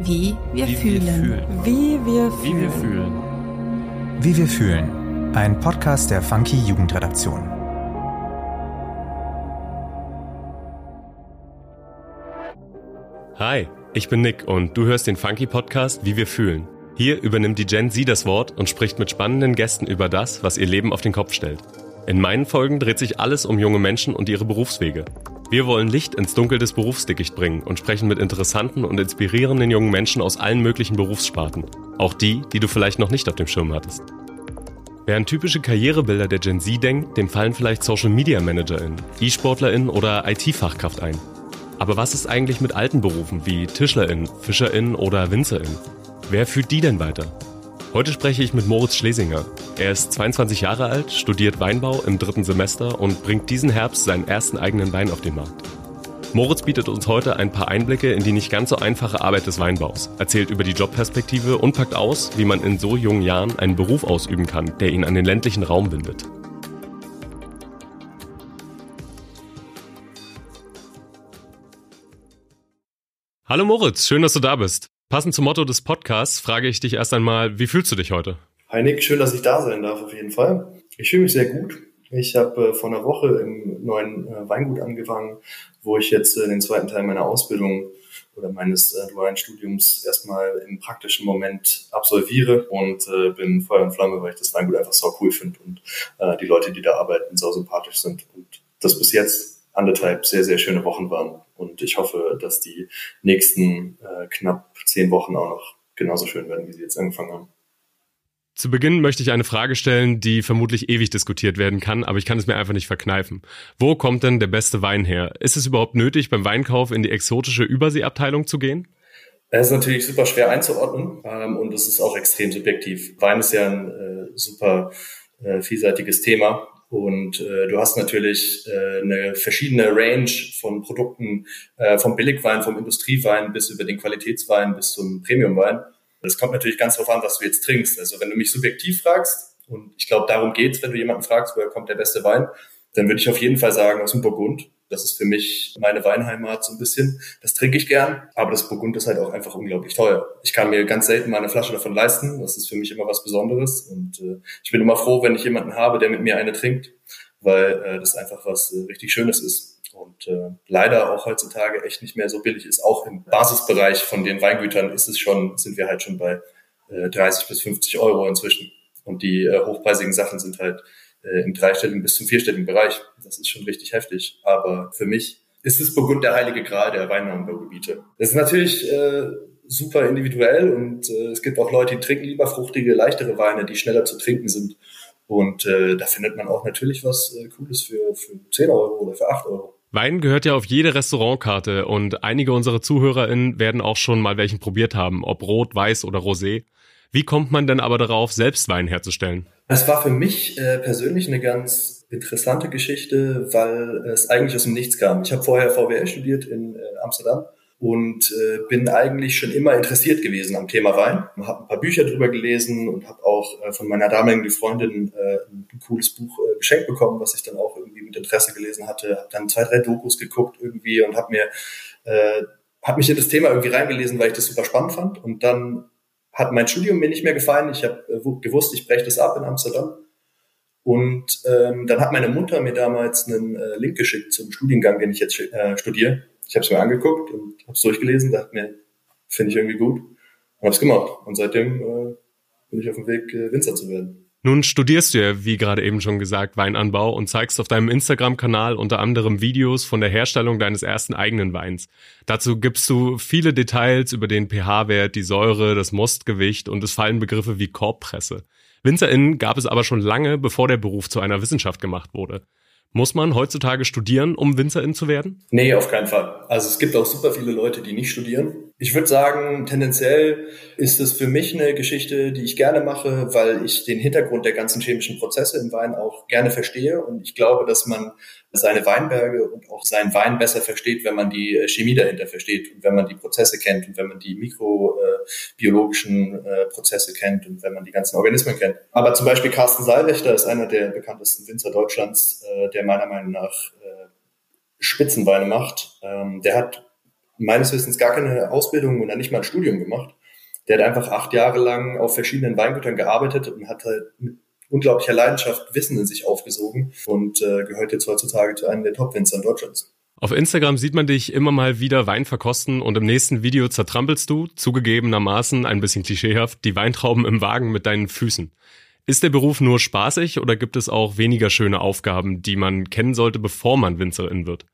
Wie wir Wie fühlen. wir fühlen. Wie wir Wie wir fühlen. fühlen. Wie wir fühlen. Ein Podcast der Funky Jugendredaktion. Hi, ich bin Nick und du hörst den Funky Podcast Wie wir fühlen. Hier übernimmt die Gen Z das Wort und spricht mit spannenden Gästen über das, was ihr Leben auf den Kopf stellt. In meinen Folgen dreht sich alles um junge Menschen und ihre Berufswege. Wir wollen Licht ins Dunkel des Berufsdickicht bringen und sprechen mit interessanten und inspirierenden jungen Menschen aus allen möglichen Berufssparten. Auch die, die du vielleicht noch nicht auf dem Schirm hattest. An typische Karrierebilder der Gen Z denkt, dem fallen vielleicht Social Media ManagerInnen, E-SportlerInnen oder IT-Fachkraft ein. Aber was ist eigentlich mit alten Berufen wie TischlerInnen, FischerInnen oder WinzerInnen? Wer führt die denn weiter? Heute spreche ich mit Moritz Schlesinger. Er ist 22 Jahre alt, studiert Weinbau im dritten Semester und bringt diesen Herbst seinen ersten eigenen Wein auf den Markt. Moritz bietet uns heute ein paar Einblicke in die nicht ganz so einfache Arbeit des Weinbaus, erzählt über die Jobperspektive und packt aus, wie man in so jungen Jahren einen Beruf ausüben kann, der ihn an den ländlichen Raum bindet. Hallo Moritz, schön, dass du da bist. Passend zum Motto des Podcasts frage ich dich erst einmal, wie fühlst du dich heute? Hi Nick, schön, dass ich da sein darf auf jeden Fall. Ich fühle mich sehr gut. Ich habe äh, vor einer Woche im neuen äh, Weingut angefangen, wo ich jetzt äh, den zweiten Teil meiner Ausbildung oder meines äh, dualen Studiums erstmal im praktischen Moment absolviere und äh, bin Feuer und Flamme, weil ich das Weingut einfach so cool finde und äh, die Leute, die da arbeiten, so sympathisch sind und das bis jetzt anderthalb sehr, sehr schöne Wochen waren. Und ich hoffe, dass die nächsten äh, knapp zehn Wochen auch noch genauso schön werden, wie sie jetzt angefangen haben. Zu Beginn möchte ich eine Frage stellen, die vermutlich ewig diskutiert werden kann, aber ich kann es mir einfach nicht verkneifen. Wo kommt denn der beste Wein her? Ist es überhaupt nötig, beim Weinkauf in die exotische Überseeabteilung zu gehen? Es ist natürlich super schwer einzuordnen ähm, und es ist auch extrem subjektiv. Wein ist ja ein äh, super äh, vielseitiges Thema und äh, du hast natürlich äh, eine verschiedene Range von Produkten, äh, vom Billigwein, vom Industriewein bis über den Qualitätswein bis zum Premiumwein. Das kommt natürlich ganz darauf an, was du jetzt trinkst. Also wenn du mich subjektiv fragst, und ich glaube, darum geht's, wenn du jemanden fragst, woher kommt der beste Wein, dann würde ich auf jeden Fall sagen aus dem Burgund. Das ist für mich meine Weinheimat so ein bisschen. Das trinke ich gern, aber das Burgund ist halt auch einfach unglaublich teuer. Ich kann mir ganz selten mal eine Flasche davon leisten. Das ist für mich immer was Besonderes und äh, ich bin immer froh, wenn ich jemanden habe, der mit mir eine trinkt, weil äh, das einfach was äh, richtig Schönes ist und äh, leider auch heutzutage echt nicht mehr so billig ist. Auch im Basisbereich von den Weingütern ist es schon, sind wir halt schon bei äh, 30 bis 50 Euro inzwischen. Und die äh, hochpreisigen Sachen sind halt äh, im dreistelligen bis zum vierstelligen Bereich. Das ist schon richtig heftig. Aber für mich ist es Burgund der heilige Gral der Weinanbaugebiete. Das ist natürlich äh, super individuell und äh, es gibt auch Leute, die trinken lieber fruchtige, leichtere Weine, die schneller zu trinken sind. Und äh, da findet man auch natürlich was äh, Cooles für, für 10 Euro oder für 8 Euro. Wein gehört ja auf jede Restaurantkarte und einige unserer ZuhörerInnen werden auch schon mal welchen probiert haben, ob rot, weiß oder rosé. Wie kommt man denn aber darauf, selbst Wein herzustellen? Es war für mich äh, persönlich eine ganz interessante Geschichte, weil es eigentlich aus dem Nichts kam. Ich habe vorher VWL studiert in äh, Amsterdam und äh, bin eigentlich schon immer interessiert gewesen am Thema Wein. Habe ein paar Bücher drüber gelesen und habe auch äh, von meiner damaligen Freundin äh, ein cooles Buch äh, geschenkt bekommen, was ich dann auch irgendwie mit Interesse gelesen hatte. Habe dann zwei, drei Dokus geguckt irgendwie und habe mir äh, hab mich in das Thema irgendwie reingelesen, weil ich das super spannend fand. Und dann hat mein Studium mir nicht mehr gefallen. Ich habe äh, gewusst, ich breche das ab in Amsterdam. Und ähm, dann hat meine Mutter mir damals einen äh, Link geschickt zum Studiengang, den ich jetzt äh, studiere. Ich habe es mir angeguckt und habe es durchgelesen, dachte mir, finde ich irgendwie gut und habe es gemacht. Und seitdem äh, bin ich auf dem Weg, äh, Winzer zu werden. Nun studierst du ja, wie gerade eben schon gesagt, Weinanbau und zeigst auf deinem Instagram-Kanal unter anderem Videos von der Herstellung deines ersten eigenen Weins. Dazu gibst du viele Details über den pH-Wert, die Säure, das Mostgewicht und es fallen Begriffe wie Korbpresse. WinzerInnen gab es aber schon lange, bevor der Beruf zu einer Wissenschaft gemacht wurde. Muss man heutzutage studieren, um Winzerin zu werden? Nee, auf keinen Fall. Also es gibt auch super viele Leute, die nicht studieren. Ich würde sagen, tendenziell ist es für mich eine Geschichte, die ich gerne mache, weil ich den Hintergrund der ganzen chemischen Prozesse im Wein auch gerne verstehe. Und ich glaube, dass man seine Weinberge und auch seinen Wein besser versteht, wenn man die Chemie dahinter versteht und wenn man die Prozesse kennt und wenn man die mikrobiologischen äh, Prozesse kennt und wenn man die ganzen Organismen kennt. Aber zum Beispiel Carsten Seilwächter ist einer der bekanntesten Winzer Deutschlands, äh, der meiner Meinung nach äh, Spitzenweine macht. Ähm, der hat meines Wissens gar keine Ausbildung oder nicht mal ein Studium gemacht. Der hat einfach acht Jahre lang auf verschiedenen Weingütern gearbeitet und hat halt mit unglaublicher Leidenschaft Wissen in sich aufgesogen und äh, gehört jetzt heutzutage zu einem der Top-Winzern Deutschlands. Auf Instagram sieht man dich immer mal wieder Wein verkosten und im nächsten Video zertrampelst du, zugegebenermaßen ein bisschen klischeehaft, die Weintrauben im Wagen mit deinen Füßen. Ist der Beruf nur spaßig oder gibt es auch weniger schöne Aufgaben, die man kennen sollte, bevor man Winzerin wird?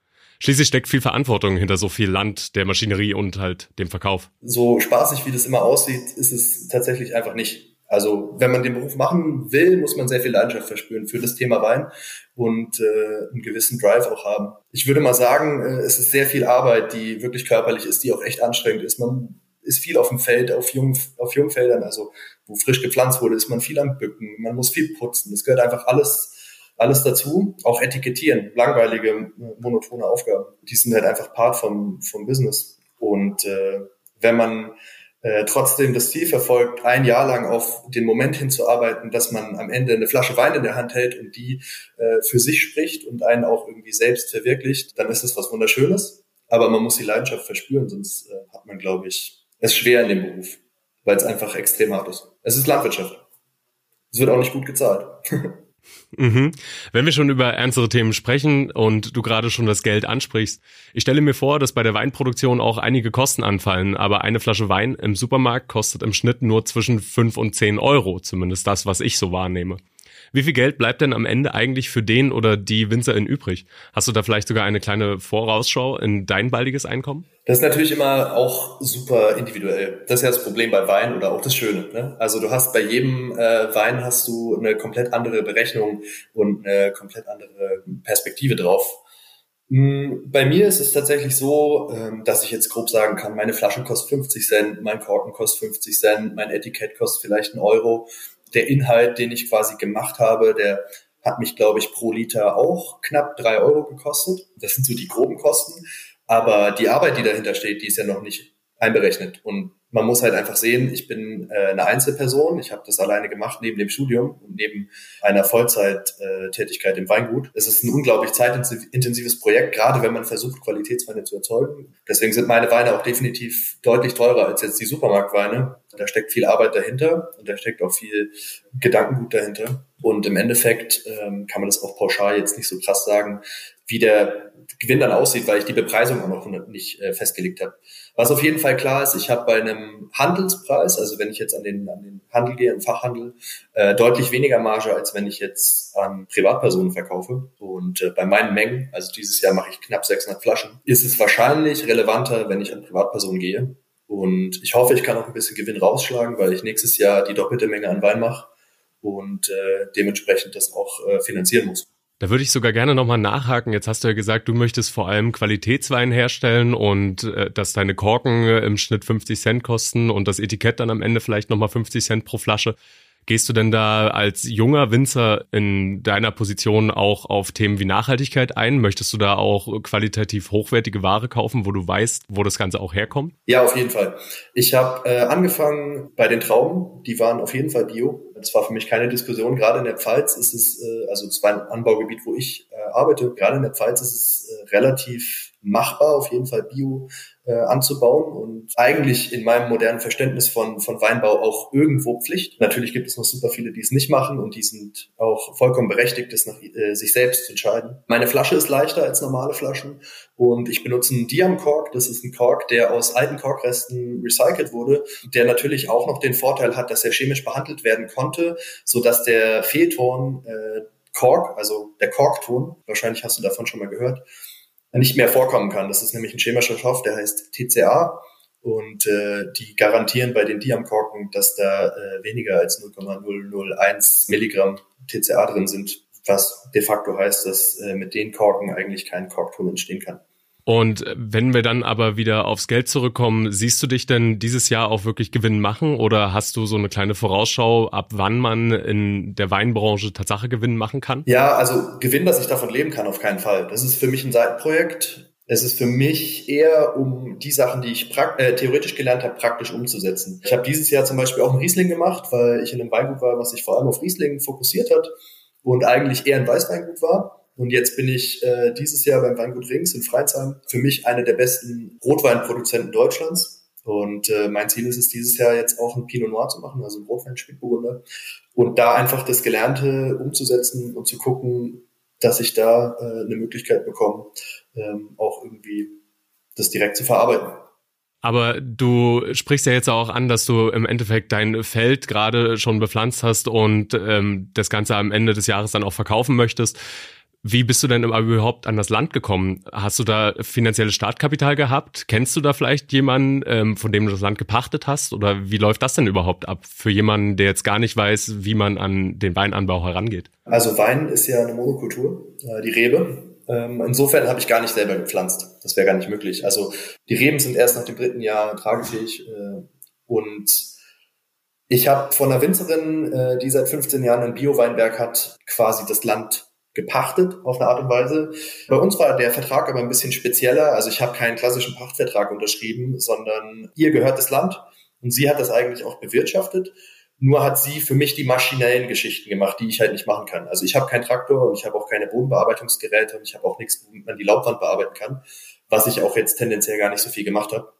Schließlich steckt viel Verantwortung hinter so viel Land, der Maschinerie und halt dem Verkauf. So spaßig, wie das immer aussieht, ist es tatsächlich einfach nicht. Also wenn man den Beruf machen will, muss man sehr viel Leidenschaft verspüren für das Thema Wein und äh, einen gewissen Drive auch haben. Ich würde mal sagen, äh, es ist sehr viel Arbeit, die wirklich körperlich ist, die auch echt anstrengend ist. Man ist viel auf dem Feld, auf, Jung, auf Jungfeldern, also wo frisch gepflanzt wurde, ist man viel am Bücken, man muss viel putzen. Das gehört einfach alles alles dazu, auch etikettieren, langweilige, monotone Aufgaben. Die sind halt einfach Part vom, vom Business. Und äh, wenn man äh, trotzdem das Ziel verfolgt, ein Jahr lang auf den Moment hinzuarbeiten, dass man am Ende eine Flasche Wein in der Hand hält und die äh, für sich spricht und einen auch irgendwie selbst verwirklicht, dann ist es was Wunderschönes. Aber man muss die Leidenschaft verspüren, sonst äh, hat man, glaube ich, es schwer in dem Beruf, weil es einfach extrem hart ist. Es ist Landwirtschaft. Es wird auch nicht gut gezahlt. Mhm. Wenn wir schon über ernstere Themen sprechen und du gerade schon das Geld ansprichst, ich stelle mir vor, dass bei der Weinproduktion auch einige Kosten anfallen, aber eine Flasche Wein im Supermarkt kostet im Schnitt nur zwischen fünf und zehn Euro, zumindest das, was ich so wahrnehme. Wie viel Geld bleibt denn am Ende eigentlich für den oder die Winzerin übrig? Hast du da vielleicht sogar eine kleine Vorausschau in dein baldiges Einkommen? Das ist natürlich immer auch super individuell. Das ist ja das Problem bei Wein oder auch das Schöne. Ne? Also du hast bei jedem äh, Wein hast du eine komplett andere Berechnung und eine komplett andere Perspektive drauf. Hm, bei mir ist es tatsächlich so, ähm, dass ich jetzt grob sagen kann, meine Flasche kostet 50 Cent, mein Korken kostet 50 Cent, mein Etikett kostet vielleicht einen Euro der Inhalt, den ich quasi gemacht habe, der hat mich, glaube ich, pro Liter auch knapp drei Euro gekostet. Das sind so die groben Kosten. Aber die Arbeit, die dahinter steht, die ist ja noch nicht einberechnet. Und man muss halt einfach sehen, ich bin äh, eine Einzelperson, ich habe das alleine gemacht neben dem Studium und neben einer Vollzeittätigkeit im Weingut. Es ist ein unglaublich zeitintensives Projekt, gerade wenn man versucht, Qualitätsweine zu erzeugen. Deswegen sind meine Weine auch definitiv deutlich teurer als jetzt die Supermarktweine. Da steckt viel Arbeit dahinter und da steckt auch viel Gedankengut dahinter. Und im Endeffekt ähm, kann man das auch pauschal jetzt nicht so krass sagen, wie der Gewinn dann aussieht, weil ich die Bepreisung auch noch nicht äh, festgelegt habe. Was auf jeden Fall klar ist, ich habe bei einem Handelspreis, also wenn ich jetzt an den, an den Handel gehe, im Fachhandel, äh, deutlich weniger Marge, als wenn ich jetzt an Privatpersonen verkaufe. Und äh, bei meinen Mengen, also dieses Jahr mache ich knapp 600 Flaschen, ist es wahrscheinlich relevanter, wenn ich an Privatpersonen gehe. Und ich hoffe, ich kann auch ein bisschen Gewinn rausschlagen, weil ich nächstes Jahr die doppelte Menge an Wein mache und äh, dementsprechend das auch äh, finanzieren muss. Da würde ich sogar gerne nochmal nachhaken. Jetzt hast du ja gesagt, du möchtest vor allem Qualitätswein herstellen und äh, dass deine Korken äh, im Schnitt 50 Cent kosten und das Etikett dann am Ende vielleicht nochmal 50 Cent pro Flasche. Gehst du denn da als junger Winzer in deiner Position auch auf Themen wie Nachhaltigkeit ein? Möchtest du da auch qualitativ hochwertige Ware kaufen, wo du weißt, wo das Ganze auch herkommt? Ja, auf jeden Fall. Ich habe äh, angefangen bei den Trauben, die waren auf jeden Fall bio. Das war für mich keine Diskussion. Gerade in der Pfalz ist es, äh, also es war ein Anbaugebiet, wo ich äh, arbeite. Gerade in der Pfalz ist es äh, relativ machbar, auf jeden Fall bio äh, anzubauen und eigentlich in meinem modernen Verständnis von, von Weinbau auch irgendwo Pflicht. Natürlich gibt es noch super viele, die es nicht machen und die sind auch vollkommen berechtigt, das nach äh, sich selbst zu entscheiden. Meine Flasche ist leichter als normale Flaschen und ich benutze einen Diam Kork. Das ist ein Kork, der aus alten Korkresten recycelt wurde, der natürlich auch noch den Vorteil hat, dass er chemisch behandelt werden konnte, so dass der Fehlton äh, Kork, also der Korkton, wahrscheinlich hast du davon schon mal gehört, nicht mehr vorkommen kann. Das ist nämlich ein chemischer Stoff, der heißt TCA und äh, die garantieren bei den Diamkorken, dass da äh, weniger als 0,001 Milligramm TCA drin sind, was de facto heißt, dass äh, mit den Korken eigentlich kein Korkton entstehen kann. Und wenn wir dann aber wieder aufs Geld zurückkommen, siehst du dich denn dieses Jahr auch wirklich Gewinn machen oder hast du so eine kleine Vorausschau, ab wann man in der Weinbranche Tatsache Gewinn machen kann? Ja, also Gewinn, dass ich davon leben kann, auf keinen Fall. Das ist für mich ein Seitenprojekt. Es ist für mich eher um die Sachen, die ich äh, theoretisch gelernt habe, praktisch umzusetzen. Ich habe dieses Jahr zum Beispiel auch ein Riesling gemacht, weil ich in einem Weingut war, was sich vor allem auf Riesling fokussiert hat und eigentlich eher ein Weißweingut war Und jetzt bin ich äh, dieses Jahr beim Weingut Rings in Freizheim. Für mich einer der besten Rotweinproduzenten Deutschlands. Und äh, mein Ziel ist es, dieses Jahr jetzt auch ein Pinot Noir zu machen, also ein Rotwein Spätburgunder. Und da einfach das Gelernte umzusetzen und zu gucken, dass ich da äh, eine Möglichkeit bekomme, ähm, auch irgendwie das direkt zu verarbeiten. Aber du sprichst ja jetzt auch an, dass du im Endeffekt dein Feld gerade schon bepflanzt hast und ähm, das Ganze am Ende des Jahres dann auch verkaufen möchtest. Wie bist du denn überhaupt an das Land gekommen? Hast du da finanzielles Startkapital gehabt? Kennst du da vielleicht jemanden, ähm, von dem du das Land gepachtet hast? Oder wie läuft das denn überhaupt ab für jemanden, der jetzt gar nicht weiß, wie man an den Weinanbau herangeht? Also Wein ist ja eine Monokultur, äh, die Rebe. Ähm, insofern habe ich gar nicht selber gepflanzt. Das wäre gar nicht möglich. Also die Reben sind erst nach dem dritten Jahr tragefähig äh, und ich habe von einer Winzerin, äh, die seit 15 Jahren ein Bio-Weinberg hat, quasi das Land gepachtet auf eine Art und Weise. Bei uns war der Vertrag aber ein bisschen spezieller. Also ich habe keinen klassischen Pachtvertrag unterschrieben, sondern ihr gehört das Land und sie hat das eigentlich auch bewirtschaftet. Nur hat sie für mich die maschinellen Geschichten gemacht, die ich halt nicht machen kann. Also ich habe keinen Traktor und ich habe auch keine Bodenbearbeitungsgeräte und ich habe auch nichts, womit man die Laubwand bearbeiten kann, was ich auch jetzt tendenziell gar nicht so viel gemacht habe.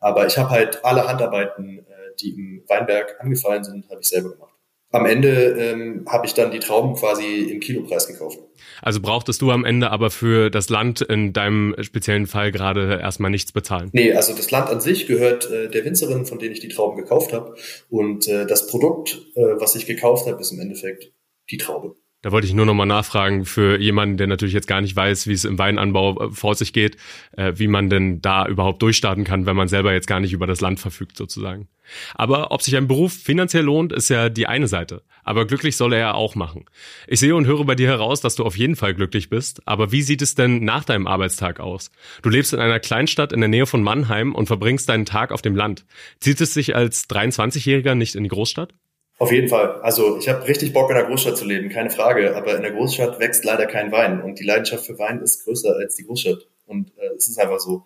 Aber ich habe halt alle Handarbeiten, äh, die im Weinberg angefallen sind, habe ich selber gemacht. Am Ende ähm, habe ich dann die Trauben quasi im Kilopreis gekauft. Also brauchtest du am Ende aber für das Land in deinem speziellen Fall gerade erstmal nichts bezahlen? Nee, also das Land an sich gehört äh, der Winzerin, von denen ich die Trauben gekauft habe. Und äh, das Produkt, äh, was ich gekauft habe, ist im Endeffekt die Traube. Da wollte ich nur nochmal nachfragen für jemanden, der natürlich jetzt gar nicht weiß, wie es im Weinanbau äh, vor sich geht, äh, wie man denn da überhaupt durchstarten kann, wenn man selber jetzt gar nicht über das Land verfügt sozusagen. Aber ob sich ein Beruf finanziell lohnt, ist ja die eine Seite. Aber glücklich soll er ja auch machen. Ich sehe und höre bei dir heraus, dass du auf jeden Fall glücklich bist. Aber wie sieht es denn nach deinem Arbeitstag aus? Du lebst in einer Kleinstadt in der Nähe von Mannheim und verbringst deinen Tag auf dem Land. Zieht es sich als 23-Jähriger nicht in die Großstadt? Auf jeden Fall. Also ich habe richtig Bock in der Großstadt zu leben, keine Frage. Aber in der Großstadt wächst leider kein Wein und die Leidenschaft für Wein ist größer als die Großstadt. Und äh, es ist einfach so.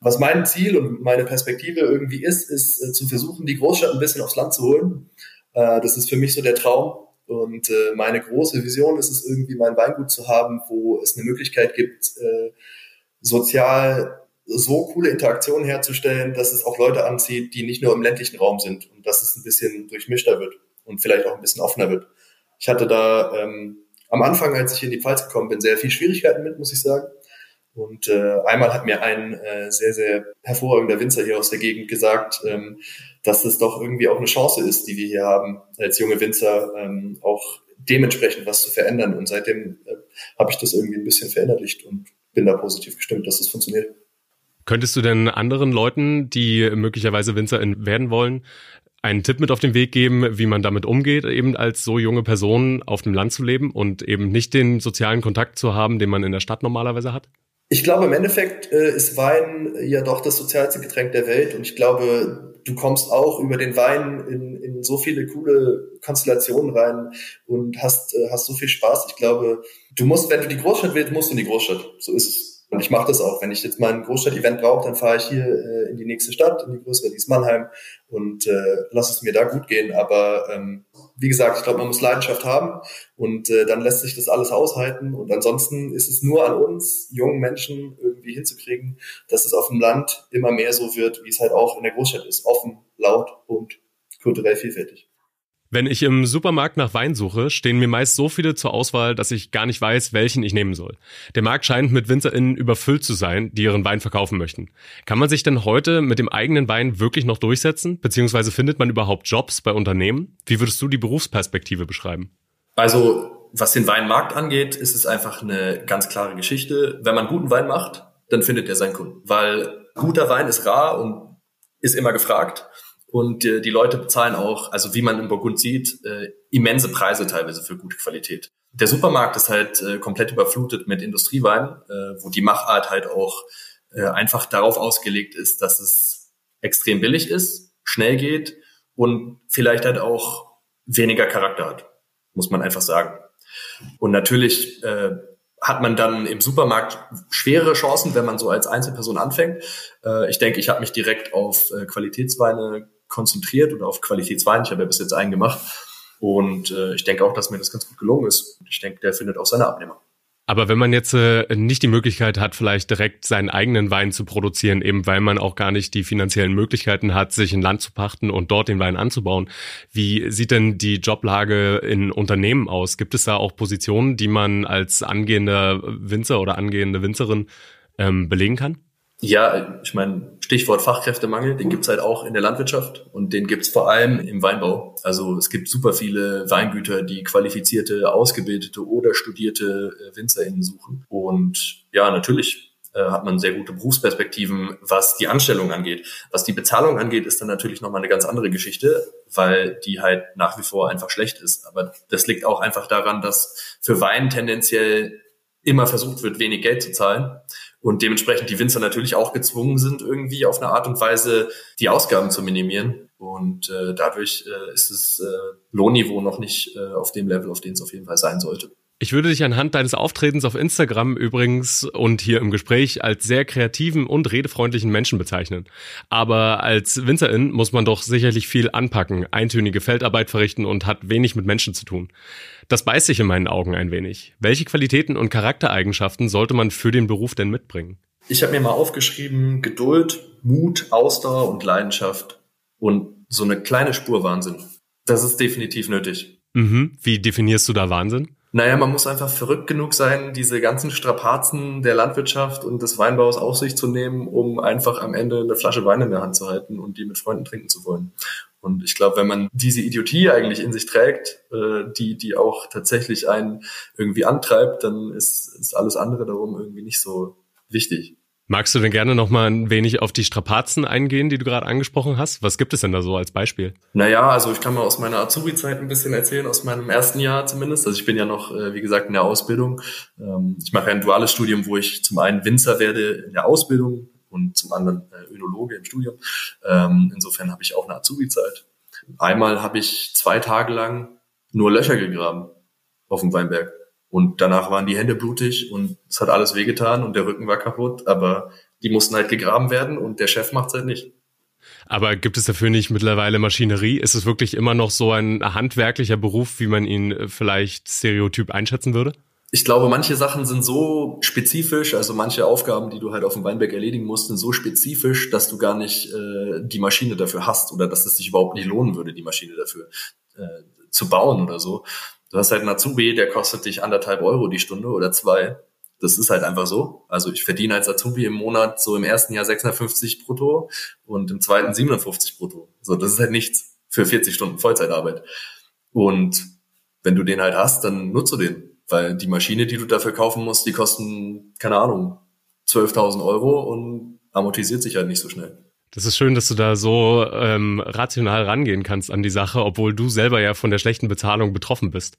Was mein Ziel und meine Perspektive irgendwie ist, ist äh, zu versuchen, die Großstadt ein bisschen aufs Land zu holen. Äh, das ist für mich so der Traum. Und äh, meine große Vision ist es irgendwie, mein Weingut zu haben, wo es eine Möglichkeit gibt, äh, sozial so coole Interaktionen herzustellen, dass es auch Leute anzieht, die nicht nur im ländlichen Raum sind und dass es ein bisschen durchmischter wird und vielleicht auch ein bisschen offener wird. Ich hatte da ähm, am Anfang, als ich in die Pfalz gekommen bin, sehr viel Schwierigkeiten mit, muss ich sagen. Und äh, einmal hat mir ein äh, sehr, sehr hervorragender Winzer hier aus der Gegend gesagt, ähm, dass es doch irgendwie auch eine Chance ist, die wir hier haben, als junge Winzer ähm, auch dementsprechend was zu verändern. Und seitdem äh, habe ich das irgendwie ein bisschen verinnerlicht und bin da positiv gestimmt, dass das funktioniert. Könntest du denn anderen Leuten, die möglicherweise Winzerin werden wollen, einen Tipp mit auf den Weg geben, wie man damit umgeht, eben als so junge Person auf dem Land zu leben und eben nicht den sozialen Kontakt zu haben, den man in der Stadt normalerweise hat? Ich glaube, im Endeffekt äh, ist Wein ja doch das sozialste Getränk der Welt und ich glaube, du kommst auch über den Wein in, in so viele coole Konstellationen rein und hast, äh, hast so viel Spaß. Ich glaube, du musst, wenn du die Großstadt willst, musst du in die Großstadt. So ist es. Und ich mache das auch. Wenn ich jetzt mal ein Großstadt-Event brauche, dann fahre ich hier äh, in die nächste Stadt, in die größere, die ist Mannheim und äh, lass es mir da gut gehen. Aber ähm, wie gesagt, ich glaube, man muss Leidenschaft haben und äh, dann lässt sich das alles aushalten. Und ansonsten ist es nur an uns, jungen Menschen, irgendwie hinzukriegen, dass es auf dem Land immer mehr so wird, wie es halt auch in der Großstadt ist. Offen, laut und kulturell vielfältig. Wenn ich im Supermarkt nach Wein suche, stehen mir meist so viele zur Auswahl, dass ich gar nicht weiß, welchen ich nehmen soll. Der Markt scheint mit WinzerInnen überfüllt zu sein, die ihren Wein verkaufen möchten. Kann man sich denn heute mit dem eigenen Wein wirklich noch durchsetzen? Beziehungsweise findet man überhaupt Jobs bei Unternehmen? Wie würdest du die Berufsperspektive beschreiben? Also, was den Weinmarkt angeht, ist es einfach eine ganz klare Geschichte. Wenn man guten Wein macht, dann findet er seinen Kunden. Weil guter Wein ist rar und ist immer gefragt. Und äh, die Leute bezahlen auch, also wie man im Burgund sieht, äh, immense Preise teilweise für gute Qualität. Der Supermarkt ist halt äh, komplett überflutet mit Industriewein, äh, wo die Machart halt auch äh, einfach darauf ausgelegt ist, dass es extrem billig ist, schnell geht und vielleicht halt auch weniger Charakter hat, muss man einfach sagen. Und natürlich äh, hat man dann im Supermarkt schwere Chancen, wenn man so als Einzelperson anfängt. Äh, ich denke, ich habe mich direkt auf äh, Qualitätsweine konzentriert oder auf Qualitätswein. Ich habe ja bis jetzt einen gemacht. Und äh, ich denke auch, dass mir das ganz gut gelungen ist. Ich denke, der findet auch seine Abnehmer. Aber wenn man jetzt äh, nicht die Möglichkeit hat, vielleicht direkt seinen eigenen Wein zu produzieren, eben weil man auch gar nicht die finanziellen Möglichkeiten hat, sich ein Land zu pachten und dort den Wein anzubauen, wie sieht denn die Joblage in Unternehmen aus? Gibt es da auch Positionen, die man als angehender Winzer oder angehende Winzerin ähm, belegen kann? Ja, ich meine, Stichwort Fachkräftemangel, den gibt's halt auch in der Landwirtschaft und den gibt's vor allem im Weinbau. Also es gibt super viele Weingüter, die qualifizierte, ausgebildete oder studierte äh, WinzerInnen suchen. Und ja, natürlich äh, hat man sehr gute Berufsperspektiven, was die Anstellung angeht. Was die Bezahlung angeht, ist dann natürlich nochmal eine ganz andere Geschichte, weil die halt nach wie vor einfach schlecht ist. Aber das liegt auch einfach daran, dass für Wein tendenziell immer versucht wird, wenig Geld zu zahlen und dementsprechend die Winzer natürlich auch gezwungen sind, irgendwie auf eine Art und Weise die Ausgaben zu minimieren. Und äh, dadurch äh, ist das äh, Lohnniveau noch nicht äh, auf dem Level, auf dem es auf jeden Fall sein sollte. Ich würde dich anhand deines Auftretens auf Instagram übrigens und hier im Gespräch als sehr kreativen und redefreundlichen Menschen bezeichnen. Aber als Winzerin muss man doch sicherlich viel anpacken, eintönige Feldarbeit verrichten und hat wenig mit Menschen zu tun. Das beißt sich in meinen Augen ein wenig. Welche Qualitäten und Charaktereigenschaften sollte man für den Beruf denn mitbringen? Ich habe mir mal aufgeschrieben, Geduld, Mut, Ausdauer und Leidenschaft und so eine kleine Spur Wahnsinn. Das ist definitiv nötig. Mhm. Wie definierst du da Wahnsinn? Naja, man muss einfach verrückt genug sein, diese ganzen Strapazen der Landwirtschaft und des Weinbaus auf sich zu nehmen, um einfach am Ende eine Flasche Wein in der Hand zu halten und die mit Freunden trinken zu wollen. Und ich glaube, wenn man diese Idiotie eigentlich in sich trägt, äh, die, die auch tatsächlich einen irgendwie antreibt, dann ist, ist alles andere darum irgendwie nicht so wichtig. Magst du denn gerne noch mal ein wenig auf die Strapazen eingehen, die du gerade angesprochen hast? Was gibt es denn da so als Beispiel? Naja, also ich kann mal aus meiner Azubi-Zeit ein bisschen erzählen, aus meinem ersten Jahr zumindest. Also ich bin ja noch, äh, wie gesagt, in der Ausbildung. Ähm, ich mache ein duales Studium, wo ich zum einen Winzer werde in der Ausbildung und zum anderen äh, Önologe im Studium. Ähm, insofern habe ich auch eine Azubi-Zeit. Einmal habe ich zwei Tage lang nur Löcher gegraben auf dem Weinberg. Und danach waren die Hände blutig und es hat alles wehgetan und der Rücken war kaputt, aber die mussten halt gegraben werden und der Chef macht's halt nicht. Aber gibt es dafür nicht mittlerweile Maschinerie? Ist es wirklich immer noch so ein handwerklicher Beruf, wie man ihn äh, vielleicht stereotyp einschätzen würde? Ich glaube, manche Sachen sind so spezifisch, also manche Aufgaben, die du halt auf dem Weinberg erledigen musst, sind so spezifisch, dass du gar nicht äh, die Maschine dafür hast oder dass es sich überhaupt nicht lohnen würde, die Maschine dafür äh, zu bauen oder so. Du hast halt einen Azubi, der kostet dich anderthalb Euro die Stunde oder zwei. Das ist halt einfach so. Also ich verdiene als Azubi im Monat so im ersten Jahr 650 brutto und im zweiten 750 brutto. So, das ist halt nichts für 40 Stunden Vollzeitarbeit. Und wenn du den halt hast, dann nutzt du den. Weil die Maschine, die du dafür kaufen musst, die kosten, keine Ahnung, 12.000 Euro und amortisiert sich halt nicht so schnell. Das ist schön, dass du da so ähm, rational rangehen kannst an die Sache, obwohl du selber ja von der schlechten Bezahlung betroffen bist.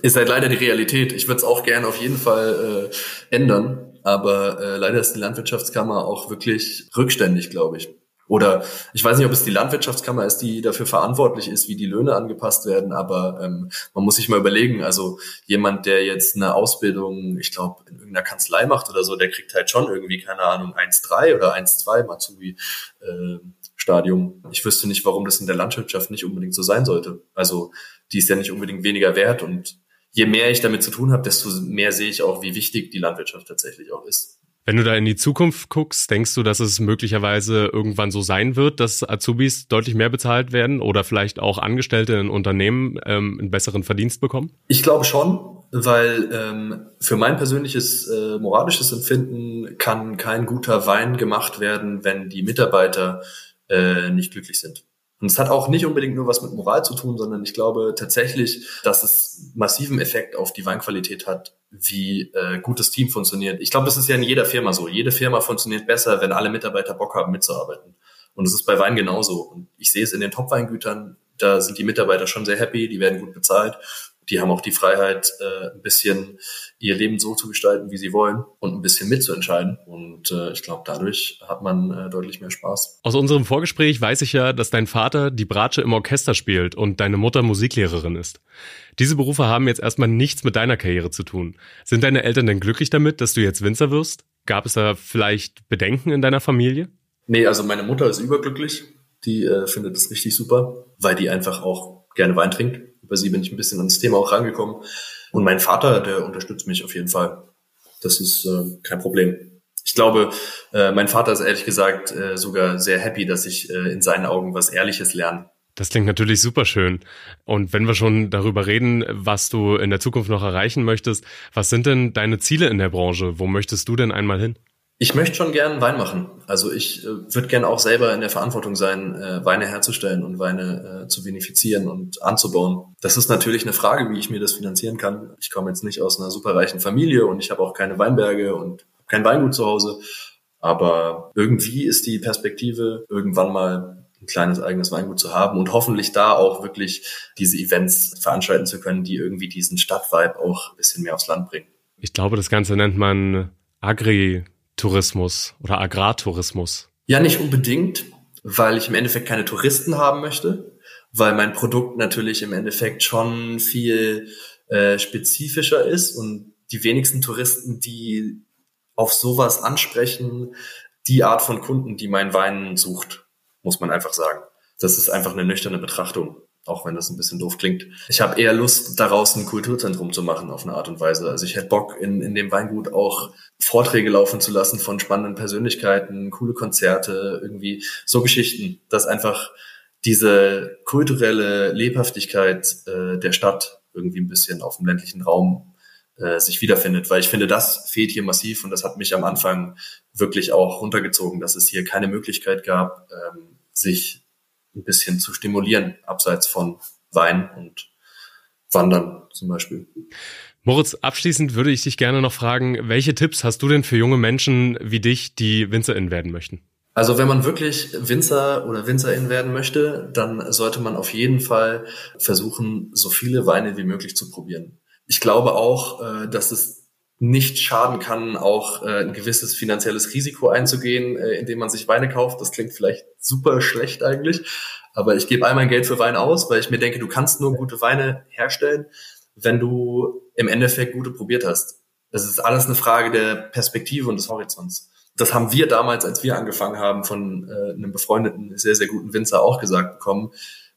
Ist halt leider die Realität. Ich würde es auch gerne auf jeden Fall äh, ändern, aber äh, leider ist die Landwirtschaftskammer auch wirklich rückständig, glaube ich. Oder ich weiß nicht, ob es die Landwirtschaftskammer ist, die dafür verantwortlich ist, wie die Löhne angepasst werden, aber ähm, man muss sich mal überlegen, also jemand, der jetzt eine Ausbildung, ich glaube, in irgendeiner Kanzlei macht oder so, der kriegt halt schon irgendwie, keine Ahnung, 1,3 oder 1,2 Matsubi. Äh, Stadium. Ich wüsste nicht, warum das in der Landwirtschaft nicht unbedingt so sein sollte. Also die ist ja nicht unbedingt weniger wert und je mehr ich damit zu tun habe, desto mehr sehe ich auch, wie wichtig die Landwirtschaft tatsächlich auch ist. Wenn du da in die Zukunft guckst, denkst du, dass es möglicherweise irgendwann so sein wird, dass Azubis deutlich mehr bezahlt werden oder vielleicht auch Angestellte in Unternehmen ähm, einen besseren Verdienst bekommen? Ich glaube schon, weil ähm, für mein persönliches äh, moralisches Empfinden kann kein guter Wein gemacht werden, wenn die Mitarbeiter äh, nicht glücklich sind. Und es hat auch nicht unbedingt nur was mit Moral zu tun, sondern ich glaube tatsächlich, dass es massiven Effekt auf die Weinqualität hat, wie äh, gutes Team funktioniert. Ich glaube, es ist ja in jeder Firma so. Jede Firma funktioniert besser, wenn alle Mitarbeiter Bock haben, mitzuarbeiten. Und es ist bei Wein genauso. Und ich sehe es in den Top-Weingütern, da sind die Mitarbeiter schon sehr happy, die werden gut bezahlt die haben auch die Freiheit, äh, ein bisschen ihr Leben so zu gestalten, wie sie wollen und ein bisschen mitzuentscheiden. Und äh, ich glaube, dadurch hat man äh, deutlich mehr Spaß. Aus unserem Vorgespräch weiß ich ja, dass dein Vater die Bratsche im Orchester spielt und deine Mutter Musiklehrerin ist. Diese Berufe haben jetzt erstmal nichts mit deiner Karriere zu tun. Sind deine Eltern denn glücklich damit, dass du jetzt Winzer wirst? Gab es da vielleicht Bedenken in deiner Familie? Nee, also meine Mutter ist überglücklich. Die äh, findet das richtig super, weil die einfach auch gerne Wein trinkt über sie bin ich ein bisschen ans Thema auch rangekommen. Und mein Vater, der unterstützt mich auf jeden Fall. Das ist äh, kein Problem. Ich glaube, äh, mein Vater ist ehrlich gesagt äh, sogar sehr happy, dass ich äh, in seinen Augen was Ehrliches lerne. Das klingt natürlich super schön. Und wenn wir schon darüber reden, was du in der Zukunft noch erreichen möchtest, was sind denn deine Ziele in der Branche? Wo möchtest du denn einmal hin? Ich möchte schon gern Wein machen. Also ich äh, würde gern auch selber in der Verantwortung sein, äh, Weine herzustellen und Weine äh, zu vinifizieren und anzubauen. Das ist natürlich eine Frage, wie ich mir das finanzieren kann. Ich komme jetzt nicht aus einer superreichen Familie und ich habe auch keine Weinberge und kein Weingut zu Hause. Aber irgendwie ist die Perspektive, irgendwann mal ein kleines eigenes Weingut zu haben und hoffentlich da auch wirklich diese Events veranstalten zu können, die irgendwie diesen Stadtvibe auch ein bisschen mehr aufs Land bringen. Ich glaube, das Ganze nennt man Agri Tourismus oder Agrartourismus? Ja, nicht unbedingt, weil ich im Endeffekt keine Touristen haben möchte, weil mein Produkt natürlich im Endeffekt schon viel äh, spezifischer ist und die wenigsten Touristen, die auf sowas ansprechen, die Art von Kunden, die mein Wein sucht, muss man einfach sagen. Das ist einfach eine nüchterne Betrachtung auch wenn das ein bisschen doof klingt. Ich habe eher Lust, daraus ein Kulturzentrum zu machen auf eine Art und Weise. Also ich hätte Bock, in, in dem Weingut auch Vorträge laufen zu lassen von spannenden Persönlichkeiten, coole Konzerte, irgendwie so Geschichten, dass einfach diese kulturelle Lebhaftigkeit äh, der Stadt irgendwie ein bisschen auf dem ländlichen Raum äh, sich wiederfindet, weil ich finde, das fehlt hier massiv und das hat mich am Anfang wirklich auch runtergezogen, dass es hier keine Möglichkeit gab, ähm, sich ein bisschen zu stimulieren, abseits von Wein und Wandern zum Beispiel. Moritz, abschließend würde ich dich gerne noch fragen, welche Tipps hast du denn für junge Menschen wie dich, die WinzerInnen werden möchten? Also wenn man wirklich Winzer oder Winzerin werden möchte, dann sollte man auf jeden Fall versuchen, so viele Weine wie möglich zu probieren. Ich glaube auch, äh, dass es nicht schaden kann, auch äh, ein gewisses finanzielles Risiko einzugehen, äh, indem man sich Weine kauft. Das klingt vielleicht super schlecht eigentlich, aber ich gebe all mein Geld für Wein aus, weil ich mir denke, du kannst nur gute Weine herstellen, wenn du im Endeffekt gute probiert hast. Das ist alles eine Frage der Perspektive und des Horizonts. Das haben wir damals, als wir angefangen haben, von äh, einem befreundeten, sehr, sehr guten Winzer auch gesagt bekommen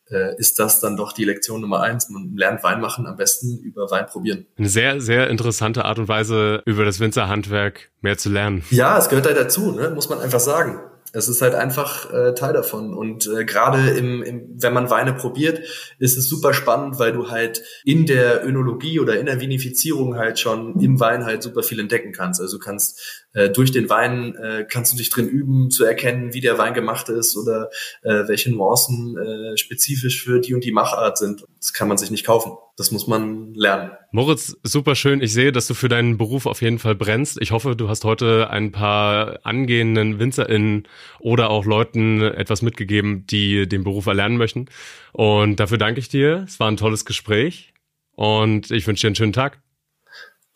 äh, ist das dann doch die Lektion Nummer eins. Man lernt Wein machen am besten über Wein probieren. Eine sehr, sehr interessante Art und Weise, über das Winzerhandwerk mehr zu lernen. Ja, es gehört halt dazu, ne? muss man einfach sagen. Es ist halt einfach äh, Teil davon. Und äh, gerade im, im, wenn man Weine probiert, ist es super spannend, weil du halt in der Önologie oder in der Vinifizierung halt schon im Wein halt super viel entdecken kannst. Also du kannst äh, durch den Wein äh, kannst du dich drin üben, zu erkennen, wie der Wein gemacht ist oder äh, welche Nuancen äh, spezifisch für die und die Machart sind. Das kann man sich nicht kaufen. Das muss man lernen. Moritz, super schön. Ich sehe, dass du für deinen Beruf auf jeden Fall brennst. Ich hoffe, du hast heute ein paar angehenden WinzerInnen oder auch Leuten etwas mitgegeben, die den Beruf erlernen möchten. Und dafür danke ich dir. Es war ein tolles Gespräch und ich wünsche dir einen schönen Tag.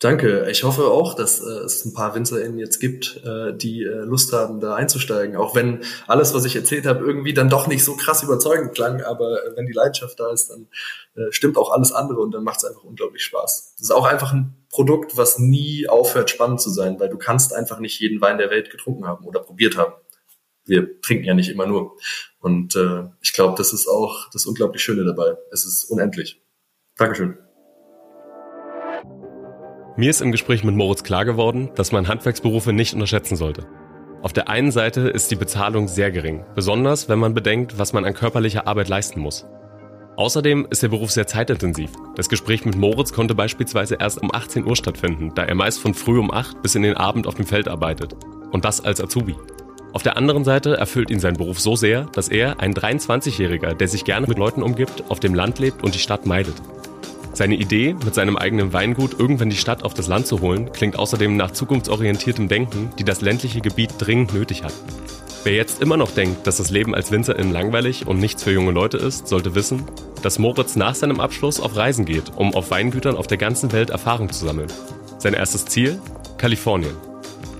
Danke. Ich hoffe auch, dass äh, es ein paar WinzerInnen jetzt gibt, äh, die äh, Lust haben, da einzusteigen. Auch wenn alles, was ich erzählt habe, irgendwie dann doch nicht so krass überzeugend klang. Aber äh, wenn die Leidenschaft da ist, dann äh, stimmt auch alles andere und dann macht es einfach unglaublich Spaß. Das ist auch einfach ein Produkt, was nie aufhört, spannend zu sein, weil du kannst einfach nicht jeden Wein der Welt getrunken haben oder probiert haben. Wir trinken ja nicht immer nur. Und äh, ich glaube, das ist auch das unglaublich Schöne dabei. Es ist unendlich. Dankeschön. Mir ist im Gespräch mit Moritz klar geworden, dass man Handwerksberufe nicht unterschätzen sollte. Auf der einen Seite ist die Bezahlung sehr gering, besonders wenn man bedenkt, was man an körperlicher Arbeit leisten muss. Außerdem ist der Beruf sehr zeitintensiv. Das Gespräch mit Moritz konnte beispielsweise erst um 18 Uhr stattfinden, da er meist von früh um 8 bis in den Abend auf dem Feld arbeitet. Und das als Azubi. Auf der anderen Seite erfüllt ihn sein Beruf so sehr, dass er, ein 23-Jähriger, der sich gerne mit Leuten umgibt, auf dem Land lebt und die Stadt meidet. Seine Idee, mit seinem eigenen Weingut irgendwann die Stadt auf das Land zu holen, klingt außerdem nach zukunftsorientiertem Denken, die das ländliche Gebiet dringend nötig hat. Wer jetzt immer noch denkt, dass das Leben als Winzerin langweilig und nichts für junge Leute ist, sollte wissen, dass Moritz nach seinem Abschluss auf Reisen geht, um auf Weingütern auf der ganzen Welt Erfahrung zu sammeln. Sein erstes Ziel? Kalifornien.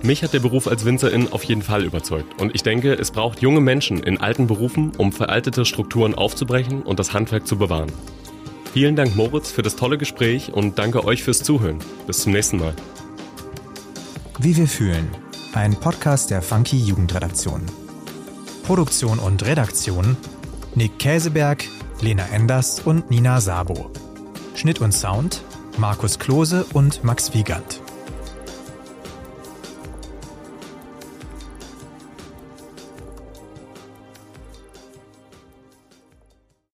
Mich hat der Beruf als Winzerin auf jeden Fall überzeugt und ich denke, es braucht junge Menschen in alten Berufen, um veraltete Strukturen aufzubrechen und das Handwerk zu bewahren. Vielen Dank, Moritz, für das tolle Gespräch und danke euch fürs Zuhören. Bis zum nächsten Mal. Wie wir fühlen. Ein Podcast der Funky Jugendredaktion. Produktion und Redaktion Nick Käseberg, Lena Enders und Nina Sabo. Schnitt und Sound Markus Klose und Max Wiegand.